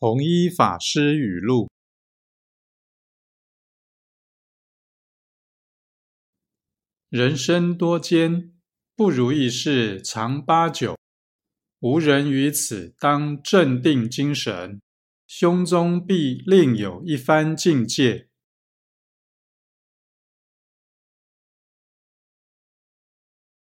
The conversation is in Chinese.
弘一法师语录。人生多艰不如意事常八九。无人于此当镇定精神胸中必另有一番境界。